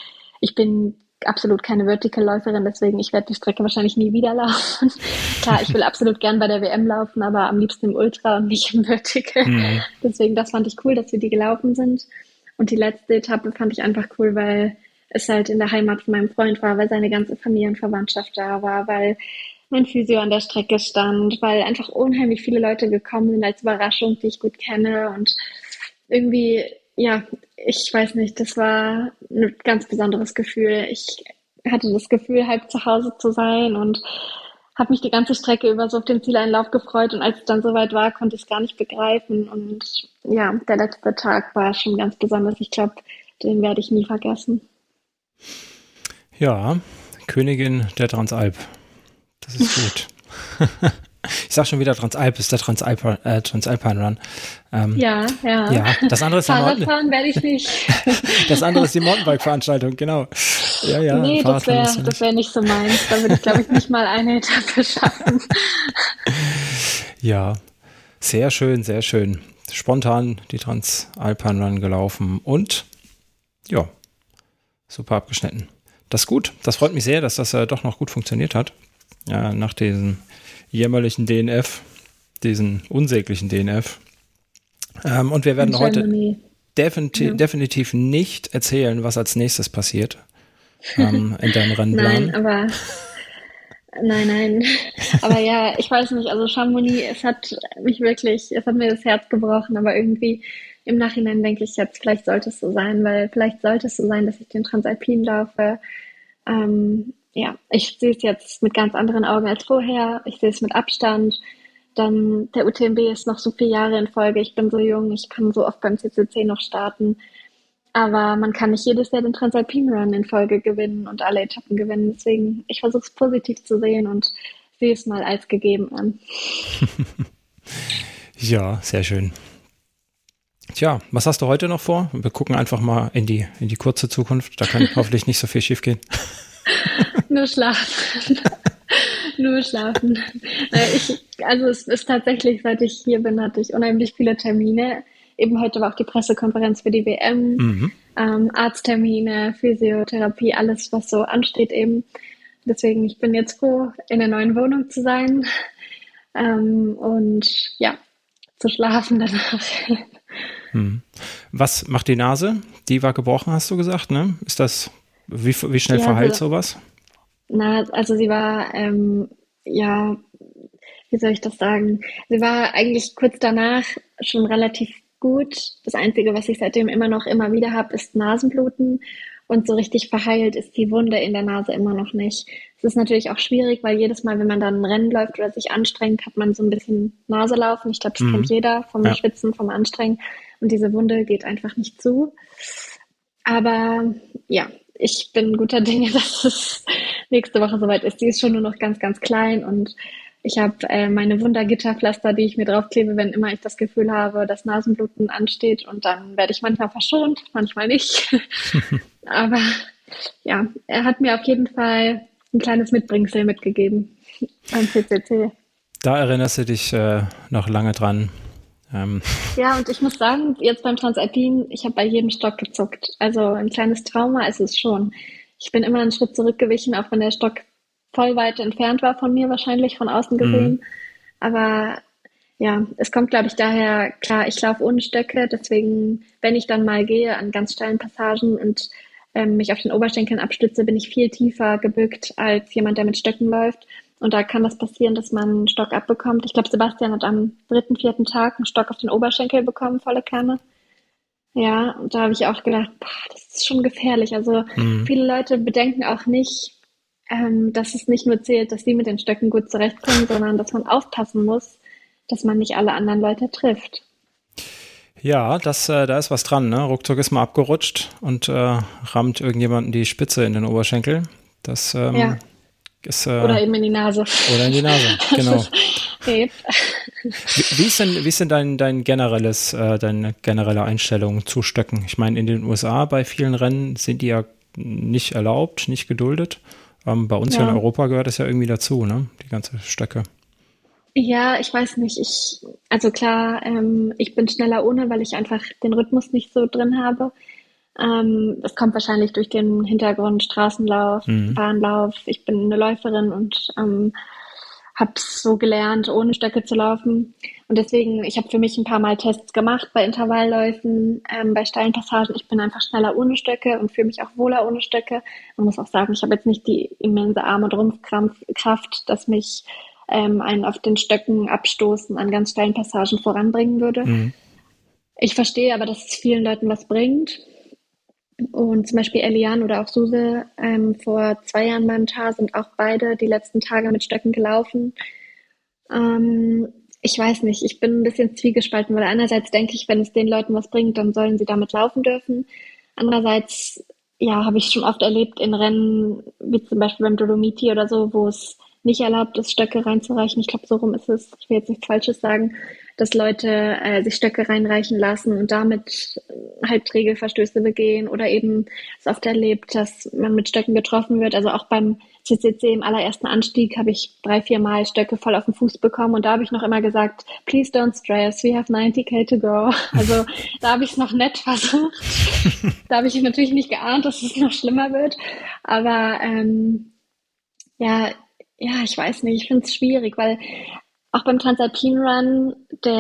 ich bin absolut keine Vertical-Läuferin, deswegen ich werde die Strecke wahrscheinlich nie wieder laufen. Klar, ich will absolut gern bei der WM laufen, aber am liebsten im Ultra und nicht im Vertical. Mhm. Deswegen, das fand ich cool, dass wir die gelaufen sind. Und die letzte Etappe fand ich einfach cool, weil es halt in der Heimat von meinem Freund war, weil seine ganze Familienverwandtschaft da war, weil mein Physio an der Strecke stand, weil einfach unheimlich viele Leute gekommen sind als Überraschung, die ich gut kenne und irgendwie, ja, ich weiß nicht, das war ein ganz besonderes Gefühl. Ich hatte das Gefühl, halb zu Hause zu sein und habe mich die ganze Strecke über so auf den Zieleinlauf gefreut und als es dann soweit war, konnte ich es gar nicht begreifen und ja, der letzte Tag war schon ganz besonders. Ich glaube, den werde ich nie vergessen. Ja, Königin der Transalp. Das ist gut. Ich sag schon wieder Transalp ist der Transalp, äh, Transalpine Run. Ähm, ja, ja. Ja, das andere ist Fahrradfahren werde ich nicht. das andere ist die Mountainbike-Veranstaltung, genau. Ja, ja. Nee, das wäre das wär nicht so meins. Da würde ich, glaube ich, nicht mal eine Etappe schaffen. ja, sehr schön, sehr schön. Spontan die Transalpine Run gelaufen und ja, super abgeschnitten. Das ist gut. Das freut mich sehr, dass das äh, doch noch gut funktioniert hat ja, nach diesem jämmerlichen DNF, diesen unsäglichen DNF. Ähm, und wir werden heute definitiv, ja. definitiv nicht erzählen, was als nächstes passiert ähm, in deinem Rennplan. Nein, aber nein, nein. Aber ja, ich weiß nicht, also Chamonix, es hat mich wirklich, es hat mir das Herz gebrochen, aber irgendwie im Nachhinein denke ich jetzt, vielleicht sollte es so sein, weil vielleicht sollte es so sein, dass ich den Transalpin laufe. Ähm, ja, ich sehe es jetzt mit ganz anderen Augen als vorher. Ich sehe es mit Abstand. Dann der UTMB ist noch so viele Jahre in Folge. Ich bin so jung, ich kann so oft beim CCC noch starten. Aber man kann nicht jedes Jahr den Transalpine Run in Folge gewinnen und alle Etappen gewinnen. Deswegen, ich versuche es positiv zu sehen und sehe es mal als gegeben an. ja, sehr schön. Tja, was hast du heute noch vor? Wir gucken einfach mal in die, in die kurze Zukunft. Da kann hoffentlich nicht so viel schief gehen. Nur schlafen. Nur schlafen. Ich, also es ist tatsächlich, seit ich hier bin, hatte ich unheimlich viele Termine. Eben heute war auch die Pressekonferenz für die WM, mhm. ähm, Arzttermine, Physiotherapie, alles, was so ansteht eben. Deswegen, ich bin jetzt froh, in der neuen Wohnung zu sein ähm, und ja, zu schlafen danach. Hm. Was macht die Nase? Die war gebrochen, hast du gesagt, ne? Ist das, wie, wie schnell ja, verheilt also, sowas? Na, also sie war, ähm, ja, wie soll ich das sagen? Sie war eigentlich kurz danach schon relativ gut. Das Einzige, was ich seitdem immer noch immer wieder habe, ist Nasenbluten. Und so richtig verheilt ist die Wunde in der Nase immer noch nicht. Es ist natürlich auch schwierig, weil jedes Mal, wenn man dann Rennen läuft oder sich anstrengt, hat man so ein bisschen Naselaufen. Ich glaube, das mhm. kennt jeder vom ja. Schwitzen, vom Anstrengen. Und diese Wunde geht einfach nicht zu. Aber ja, ich bin guter Dinge, dass es nächste Woche soweit ist. Die ist schon nur noch ganz, ganz klein und ich habe äh, meine Wundergitterpflaster, die ich mir draufklebe, wenn immer ich das Gefühl habe, dass Nasenbluten ansteht und dann werde ich manchmal verschont, manchmal nicht. Aber ja, er hat mir auf jeden Fall ein kleines Mitbringsel mitgegeben beim CCC. Da erinnerst du dich äh, noch lange dran. Ähm. Ja, und ich muss sagen, jetzt beim Transalpin, ich habe bei jedem Stock gezuckt. Also ein kleines Trauma ist es schon. Ich bin immer einen Schritt zurückgewichen, auch wenn der Stock voll weit entfernt war von mir, wahrscheinlich von außen gesehen. Mhm. Aber ja, es kommt, glaube ich, daher, klar, ich laufe ohne Stöcke, deswegen, wenn ich dann mal gehe an ganz steilen Passagen und ähm, mich auf den Oberschenkeln abstütze, bin ich viel tiefer gebückt als jemand, der mit Stöcken läuft. Und da kann das passieren, dass man einen Stock abbekommt. Ich glaube, Sebastian hat am dritten, vierten Tag einen Stock auf den Oberschenkel bekommen, volle Kanne. Ja, und da habe ich auch gedacht, boah, das ist schon gefährlich. Also mhm. viele Leute bedenken auch nicht, ähm, dass es nicht nur zählt, dass die mit den Stöcken gut zurechtkommen, sondern dass man aufpassen muss, dass man nicht alle anderen Leute trifft. Ja, das, äh, da ist was dran. Ne? Ruckzuck ist mal abgerutscht und äh, rammt irgendjemanden die Spitze in den Oberschenkel. Das ähm, ja. ist. Äh, oder eben in die Nase. Oder in die Nase, genau. Wie, wie, ist denn, wie ist denn dein, dein generelles, äh, deine generelle Einstellung zu Stöcken? Ich meine, in den USA bei vielen Rennen sind die ja nicht erlaubt, nicht geduldet. Ähm, bei uns ja. hier in Europa gehört das ja irgendwie dazu, ne? Die ganze Stöcke. Ja, ich weiß nicht. Ich, also klar, ähm, ich bin schneller ohne, weil ich einfach den Rhythmus nicht so drin habe. Ähm, das kommt wahrscheinlich durch den Hintergrund Straßenlauf, mhm. Bahnlauf. Ich bin eine Läuferin und ähm, habe so gelernt, ohne Stöcke zu laufen. Und deswegen, ich habe für mich ein paar Mal Tests gemacht bei Intervallläufen, ähm, bei steilen Passagen. Ich bin einfach schneller ohne Stöcke und fühle mich auch wohler ohne Stöcke. Man muss auch sagen, ich habe jetzt nicht die immense Arm- und Rumpfkraft, dass mich ähm, einen auf den Stöcken abstoßen an ganz steilen Passagen voranbringen würde. Mhm. Ich verstehe aber, dass es vielen Leuten was bringt. Und zum Beispiel Elian oder auch Suse ähm, vor zwei Jahren beim Tar sind auch beide die letzten Tage mit Stöcken gelaufen. Ähm, ich weiß nicht, ich bin ein bisschen zwiegespalten, weil einerseits denke ich, wenn es den Leuten was bringt, dann sollen sie damit laufen dürfen. Andererseits, ja, habe ich schon oft erlebt in Rennen, wie zum Beispiel beim Dolomiti oder so, wo es nicht erlaubt ist, Stöcke reinzureichen. Ich glaube, so rum ist es. Ich will jetzt nichts Falsches sagen, dass Leute äh, sich Stöcke reinreichen lassen und damit äh, halt Regelverstöße begehen oder eben es oft erlebt, dass man mit Stöcken getroffen wird. Also auch beim CCC im allerersten Anstieg habe ich drei, vier Mal Stöcke voll auf den Fuß bekommen und da habe ich noch immer gesagt, please don't stress, we have 90k to go. Also da habe ich es noch nett versucht. da habe ich natürlich nicht geahnt, dass es noch schlimmer wird. Aber ähm, ja, ja, ich weiß nicht, ich finde es schwierig, weil auch beim Transalpin Run, der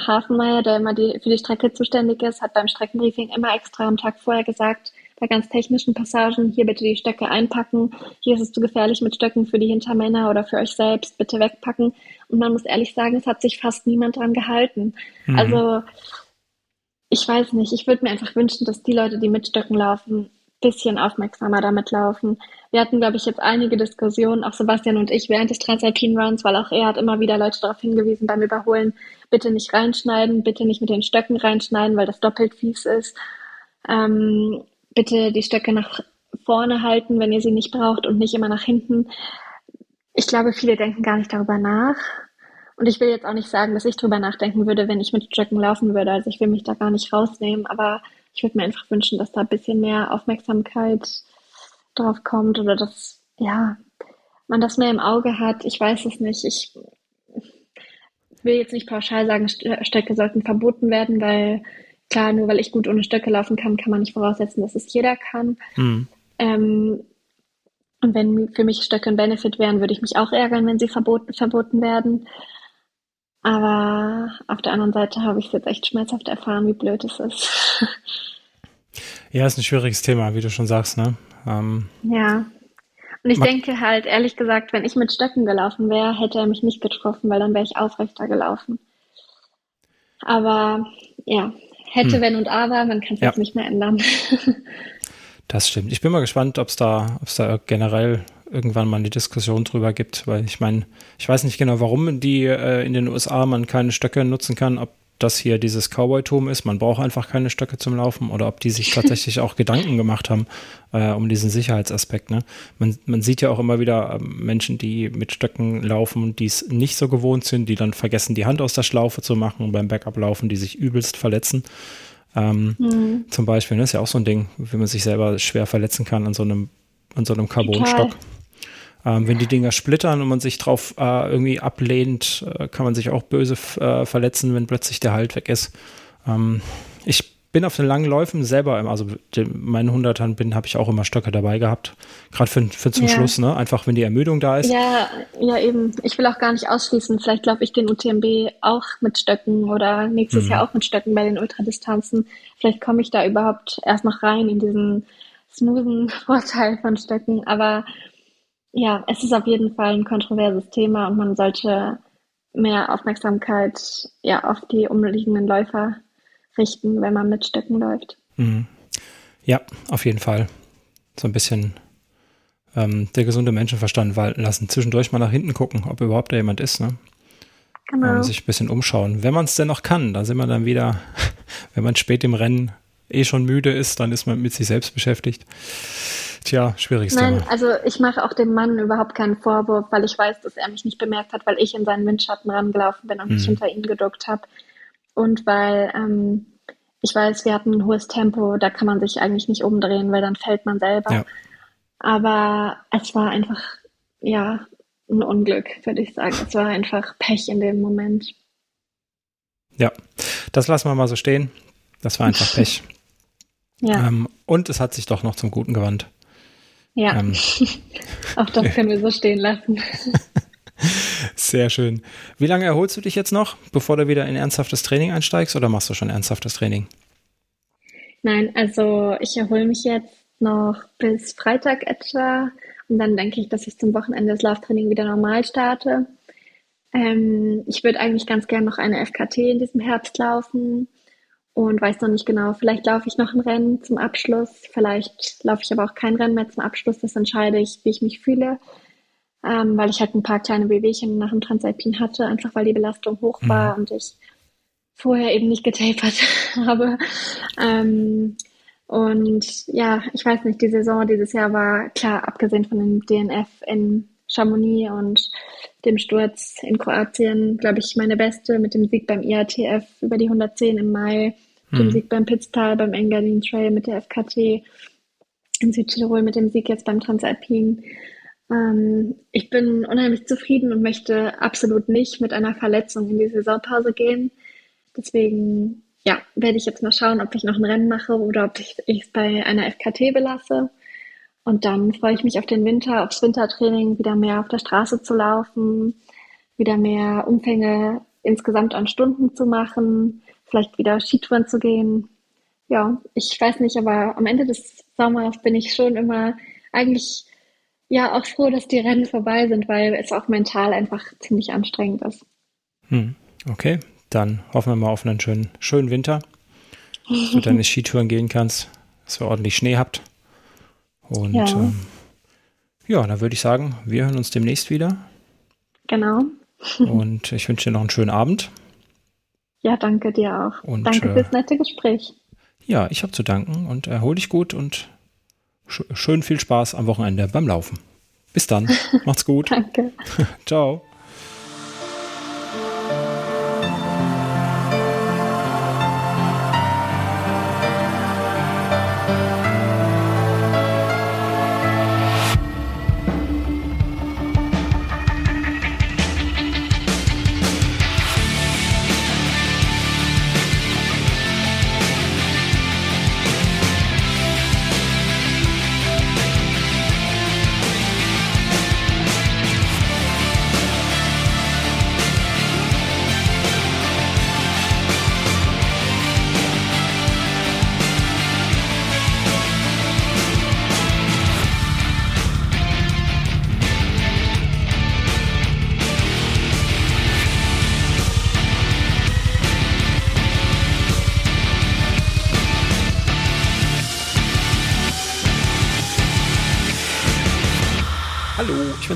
äh, Hafenmeier, der immer die, für die Strecke zuständig ist, hat beim Streckenbriefing immer extra am Tag vorher gesagt, bei ganz technischen Passagen, hier bitte die Stöcke einpacken, hier ist es zu gefährlich mit Stöcken für die Hintermänner oder für euch selbst, bitte wegpacken. Und man muss ehrlich sagen, es hat sich fast niemand dran gehalten. Mhm. Also ich weiß nicht, ich würde mir einfach wünschen, dass die Leute, die mit Stöcken laufen, bisschen aufmerksamer damit laufen. Wir hatten, glaube ich, jetzt einige Diskussionen, auch Sebastian und ich, während des Transalpin Runs, weil auch er hat immer wieder Leute darauf hingewiesen beim Überholen, bitte nicht reinschneiden, bitte nicht mit den Stöcken reinschneiden, weil das doppelt fies ist. Ähm, bitte die Stöcke nach vorne halten, wenn ihr sie nicht braucht und nicht immer nach hinten. Ich glaube, viele denken gar nicht darüber nach. Und ich will jetzt auch nicht sagen, dass ich darüber nachdenken würde, wenn ich mit Stöcken laufen würde. Also ich will mich da gar nicht rausnehmen, aber ich würde mir einfach wünschen, dass da ein bisschen mehr Aufmerksamkeit drauf kommt oder dass, ja, man das mehr im Auge hat. Ich weiß es nicht. Ich will jetzt nicht pauschal sagen, Stöcke sollten verboten werden, weil klar, nur weil ich gut ohne Stöcke laufen kann, kann man nicht voraussetzen, dass es jeder kann. Mhm. Ähm, und wenn für mich Stöcke ein Benefit wären, würde ich mich auch ärgern, wenn sie verboten, verboten werden. Aber auf der anderen Seite habe ich es jetzt echt schmerzhaft erfahren, wie blöd es ist. Ja, ist ein schwieriges Thema, wie du schon sagst, ne? Ähm, ja. Und ich denke halt, ehrlich gesagt, wenn ich mit Stöcken gelaufen wäre, hätte er mich nicht getroffen, weil dann wäre ich aufrechter gelaufen. Aber ja, hätte, hm. wenn und aber, man kann es ja. jetzt nicht mehr ändern. das stimmt. Ich bin mal gespannt, ob es da, ob's da generell irgendwann mal eine Diskussion drüber gibt, weil ich meine, ich weiß nicht genau, warum die äh, in den USA man keine Stöcke nutzen kann, ob das hier dieses Cowboy-Tum ist, man braucht einfach keine Stöcke zum Laufen oder ob die sich tatsächlich auch Gedanken gemacht haben äh, um diesen Sicherheitsaspekt. Ne? Man, man sieht ja auch immer wieder äh, Menschen, die mit Stöcken laufen, die es nicht so gewohnt sind, die dann vergessen, die Hand aus der Schlaufe zu machen und beim Backup laufen, die sich übelst verletzen. Ähm, mhm. Zum Beispiel, das ne, ist ja auch so ein Ding, wie man sich selber schwer verletzen kann an so einem, an so einem Carbonstock. Ähm, wenn die Dinger splittern und man sich drauf äh, irgendwie ablehnt, äh, kann man sich auch böse äh, verletzen, wenn plötzlich der Halt weg ist. Ähm, ich bin auf den langen Läufen selber, also meinen Hundertern bin, habe ich auch immer Stöcke dabei gehabt. Gerade für, für zum ja. Schluss, ne? Einfach wenn die Ermüdung da ist. Ja, ja, eben. Ich will auch gar nicht ausschließen. Vielleicht laufe ich den UTMB auch mit Stöcken oder nächstes mhm. Jahr auch mit Stöcken bei den Ultradistanzen. Vielleicht komme ich da überhaupt erst noch rein in diesen smoothen Vorteil von Stöcken. Aber ja, es ist auf jeden Fall ein kontroverses Thema und man sollte mehr Aufmerksamkeit ja, auf die umliegenden Läufer richten, wenn man mit Stöcken läuft. Mhm. Ja, auf jeden Fall. So ein bisschen ähm, der gesunde Menschenverstand walten lassen. Zwischendurch mal nach hinten gucken, ob überhaupt da jemand ist. Ne? Genau. Ähm, sich ein bisschen umschauen. Wenn man es denn noch kann, da sind wir dann wieder, wenn man spät im Rennen eh schon müde ist, dann ist man mit sich selbst beschäftigt. Tja, schwieriges Nein, Thema. also ich mache auch dem Mann überhaupt keinen Vorwurf, weil ich weiß, dass er mich nicht bemerkt hat, weil ich in seinen Windschatten rangelaufen bin und mhm. mich hinter ihn geduckt habe. Und weil ähm, ich weiß, wir hatten ein hohes Tempo, da kann man sich eigentlich nicht umdrehen, weil dann fällt man selber. Ja. Aber es war einfach, ja, ein Unglück, würde ich sagen. Es war einfach Pech in dem Moment. Ja, das lassen wir mal so stehen. Das war einfach Pech. ja. Ähm, und es hat sich doch noch zum Guten gewandt. Ja, ähm, auch das können wir so stehen lassen. Sehr schön. Wie lange erholst du dich jetzt noch, bevor du wieder in ernsthaftes Training einsteigst oder machst du schon ernsthaftes Training? Nein, also ich erhole mich jetzt noch bis Freitag etwa und dann denke ich, dass ich zum Wochenende das Lauftraining wieder normal starte. Ähm, ich würde eigentlich ganz gerne noch eine FKT in diesem Herbst laufen und weiß noch nicht genau. Vielleicht laufe ich noch ein Rennen zum Abschluss, vielleicht laufe ich aber auch kein Rennen mehr zum Abschluss. Das entscheide ich, wie ich mich fühle, ähm, weil ich halt ein paar kleine Wehwehchen nach dem Transalpin hatte, einfach weil die Belastung hoch war mhm. und ich vorher eben nicht getapert habe. Ähm, und ja, ich weiß nicht, die Saison dieses Jahr war klar, abgesehen von dem DNF in Chamonix und dem Sturz in Kroatien, glaube ich, meine beste mit dem Sieg beim IATF über die 110 im Mai, hm. dem Sieg beim Pitztal, beim Engadin Trail mit der FKT, in Südtirol mit dem Sieg jetzt beim Transalpin. Ähm, ich bin unheimlich zufrieden und möchte absolut nicht mit einer Verletzung in die Saisonpause gehen. Deswegen ja, werde ich jetzt mal schauen, ob ich noch ein Rennen mache oder ob ich es bei einer FKT belasse. Und dann freue ich mich auf den Winter, aufs Wintertraining, wieder mehr auf der Straße zu laufen, wieder mehr Umfänge insgesamt an Stunden zu machen, vielleicht wieder Skitouren zu gehen. Ja, ich weiß nicht, aber am Ende des Sommers bin ich schon immer eigentlich ja auch froh, dass die Rennen vorbei sind, weil es auch mental einfach ziemlich anstrengend ist. Hm, okay, dann hoffen wir mal auf einen schönen, schönen Winter, dass du deine Skitouren gehen kannst, dass ihr ordentlich Schnee habt. Und ja, ähm, ja dann würde ich sagen, wir hören uns demnächst wieder. Genau. Und ich wünsche dir noch einen schönen Abend. Ja, danke dir auch. Und, danke äh, fürs nette Gespräch. Ja, ich habe zu danken und erhol dich gut und schön viel Spaß am Wochenende beim Laufen. Bis dann. Macht's gut. danke. Ciao.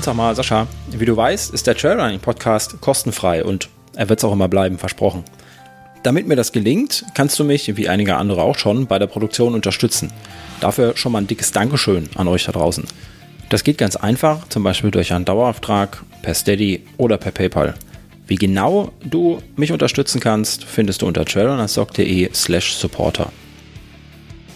Sag mal, Sascha, wie du weißt, ist der Trailrunning Podcast kostenfrei und er wird es auch immer bleiben, versprochen. Damit mir das gelingt, kannst du mich, wie einige andere auch schon, bei der Produktion unterstützen. Dafür schon mal ein dickes Dankeschön an euch da draußen. Das geht ganz einfach, zum Beispiel durch einen Dauerauftrag, per Steady oder per PayPal. Wie genau du mich unterstützen kannst, findest du unter trailrunnerstock.de slash supporter.